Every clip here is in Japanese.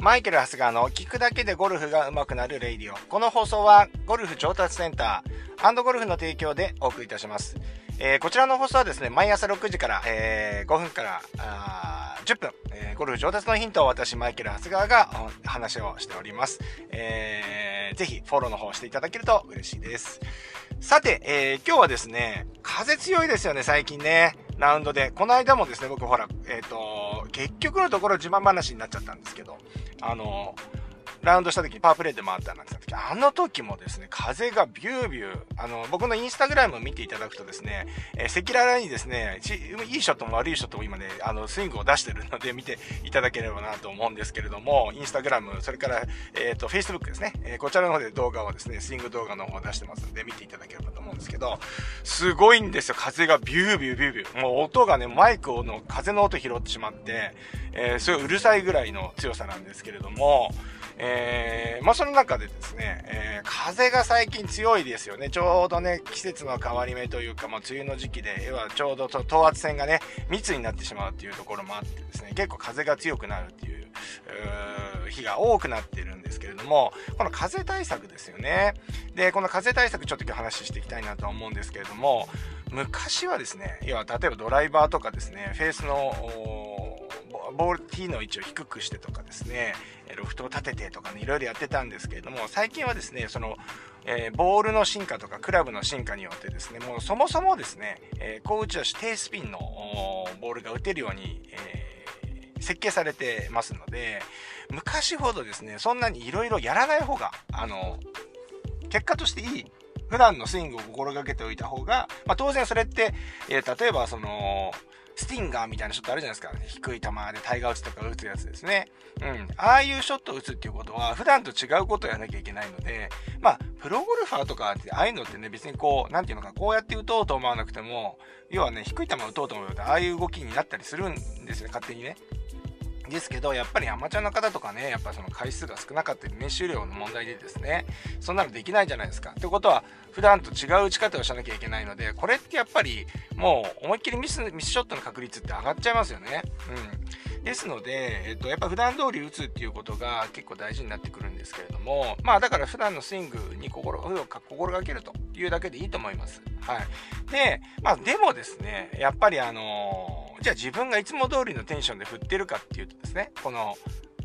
マイケル・ハスガーの聞くだけでゴルフが上手くなるレイディオ。この放送はゴルフ上達センターゴルフの提供でお送りいたします。えー、こちらの放送はですね、毎朝6時から、えー、5分からあ10分、えー、ゴルフ上達のヒントを私、マイケル・ハスガーが話をしております。えー、ぜひフォローの方していただけると嬉しいです。さて、えー、今日はですね、風強いですよね、最近ね。ラウンドで。この間もですね、僕ほら、えっ、ー、と、結局のところ自慢話になっちゃったんですけど、あの、ラウンドした時にパワープレイで回ったなんて時、あの時もですね、風がビュービュー、あの、僕のインスタグラムを見ていただくとですね、えー、赤裸々にですね、いいショットも悪いショットも今ね、あの、スイングを出してるので見ていただければなと思うんですけれども、インスタグラム、それから、えっ、ー、と、Facebook ですね、えー、こちらの方で動画をですね、スイング動画の方を出してますので、見ていただければと思うんですけど、すごいんですよ、風がビュービュービュービュー。もう音がね、マイクの風の音拾ってしまって、えー、すごいうるさいぐらいの強さなんですけれども、えー、まあ、その中でですね、えー、風が最近強いですよね。ちょうどね、季節の変わり目というか、まあ、梅雨の時期で、要はちょうど等圧線がね、密になってしまうっていうところもあってですね、結構風が強くなるっていう、う日が多くなってるんですけれども、この風対策ですよね。で、この風対策ちょっと今日話していきたいなと思うんですけれども、昔はですね、要は例えばドライバーとかですね、フェースの、ボール T の位置を低くしてとかですね、ロフトを立ててとかね、いろいろやってたんですけれども、最近はですね、その、えー、ボールの進化とかクラブの進化によってですね、もうそもそもですね、えー、高打ち出し低スピンのボールが打てるように、えー、設計されてますので、昔ほどですね、そんなにいろいろやらない方が、あの、結果としていい普段のスイングを心がけておいた方が、まあ、当然それって、えー、例えばその、スティンガーみたいなショットあるじゃないですか。低い球でタイガー打ちとか打つやつですね。うん。ああいうショットを打つっていうことは、普段と違うことをやらなきゃいけないので、まあ、プロゴルファーとかって、ああいうのってね、別にこう、なんていうのか、こうやって打とうと思わなくても、要はね、低い球を打とうと思うと、ああいう動きになったりするんですよね、勝手にね。ですけど、やっぱりアマチュアの方とかね、やっぱその回数が少なかったり、練習量の問題でですね、そんなのできないじゃないですか。ってことは、普段と違う打ち方をしなきゃいけないので、これってやっぱり、もう思いっきりミス、ミスショットの確率って上がっちゃいますよね。うん。ですので、えっと、やっぱ普段通り打つっていうことが結構大事になってくるんですけれども、まあだから普段のスイングに心心がけるというだけでいいと思います。はい。で、まあでもですね、やっぱりあのーじゃあ自分がいつも通りのテンションで振ってるかっていうとですね、この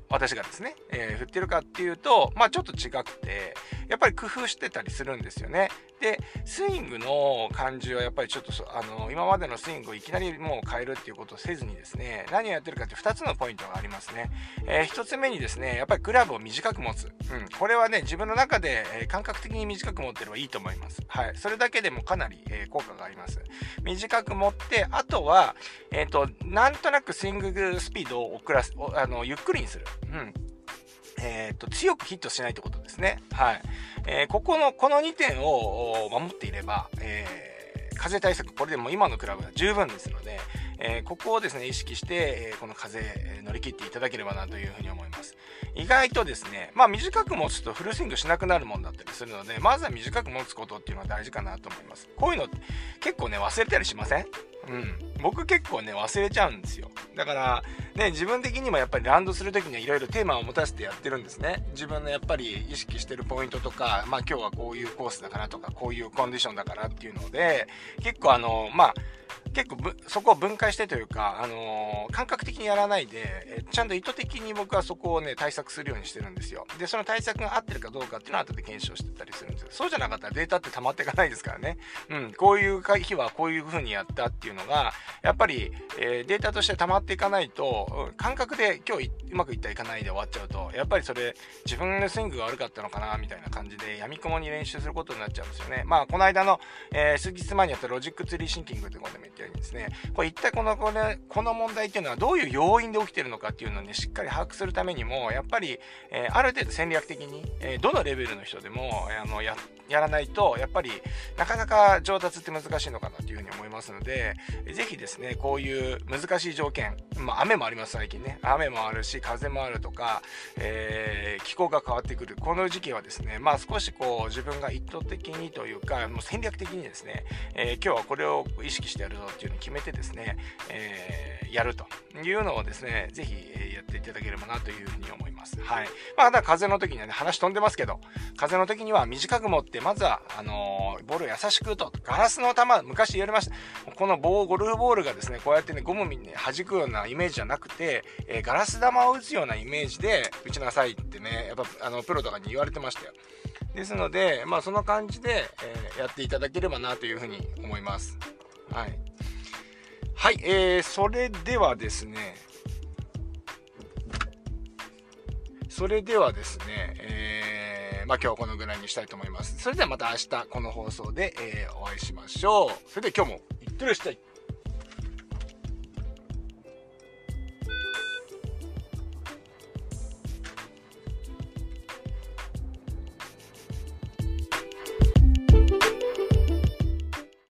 私がですね、えー、振ってるかっていうと、まあちょっと違くて、やっぱり工夫してたりするんですよね。で、スイングの感じはやっぱりちょっとあの、今までのスイングをいきなりもう変えるっていうことをせずにですね、何をやってるかって2つのポイントがありますね。えー、1つ目にですね、やっぱりグラブを短く持つ。うん。これはね、自分の中で、え感覚的に短く持ってればいいと思います。はい。それだけでもかなり、えー、効果があります。短く持って、あとは、えっ、ー、と、なんとなくスイングスピードを遅らす、あの、ゆっくりにする。うん。えっ、と、強くヒットしないってことですね。はい。えー、ここの、この2点を守っていれば、えー、風対策、これでも今のクラブは十分ですので、えー、ここをですね、意識して、えー、この風、乗り切っていただければなというふうに思います。意外とですね、まあ短く持つとフルスイングしなくなるもんだったりするので、まずは短く持つことっていうのは大事かなと思います。こういうの結構ね、忘れたりしません？うん。僕結構ね、忘れちゃうんですよ。だから、ね、自分的にもやっぱりランドする時にはいろいろテーマを持たせてやってるんですね。自分のやっぱり意識してるポイントとか、まあ今日はこういうコースだからとか、こういうコンディションだからっていうので、結構あの、まあ、結構そこを分解してというか、あのー、感覚的にやらないで、えちゃんと意図的に僕はそこをね、対策するようにしてるんですよ。で、その対策が合ってるかどうかっていうのは後で検証してたりするんですよ。そうじゃなかったらデータって溜まっていかないですからね。うん、こういう日はこういう風にやったっていうのが、やっぱり、えー、データとして溜まっていかないと、感覚で今日うまくいったいかないで終わっちゃうと、やっぱりそれ、自分のスイングが悪かったのかな、みたいな感じで、闇雲に練習することになっちゃうんですよね。まあ、この間の、えー、数日前にやったロジックツリーシンキングってことでも言ったようにですね、これ一体このこれこの問題っていうのはどういう要因で起きてるのかっていうのをねしっかり把握するためにもやっぱり、えー、ある程度戦略的に、えー、どのレベルの人でもあのややらないとやっぱりなかなか上達って難しいのかなというふうに思いますので是非ですねこういう難しい条件、まあ、雨もあります最近ね。雨もあるし風もあるとか、えー、気候が変わってくる。この時期はですねまあ少しこう自分が意図的にというかもう戦略的にですね、え今日はこれを意識してやるぞっていうのを決めてですね、えー、やるというのをですね、ぜひやっていただければなというふうに思います。はい。まあ、ただ風の時にはね、話飛んでますけど、風の時には短く持って、まずは、あの、ボールを優しく打と、ガラスの球、昔言われました。この棒、ゴルフボールがですね、こうやってね、ゴムにね、弾くようなイメージじゃなくて、えー、ガラス玉を打つようなイメージで打ちなさいってね、やっぱ、あの、プロとかに言われてましたよ。ですので、まあ、その感じで、えー、やっていただければなというふうに思います。はい。はい、えー、それではですね、それではですね、えー、まあ、今日はこのぐらいにしたいと思います。それではまた明日この放送で、えー、お会いしましょう。それでは今日もいってらっしゃい。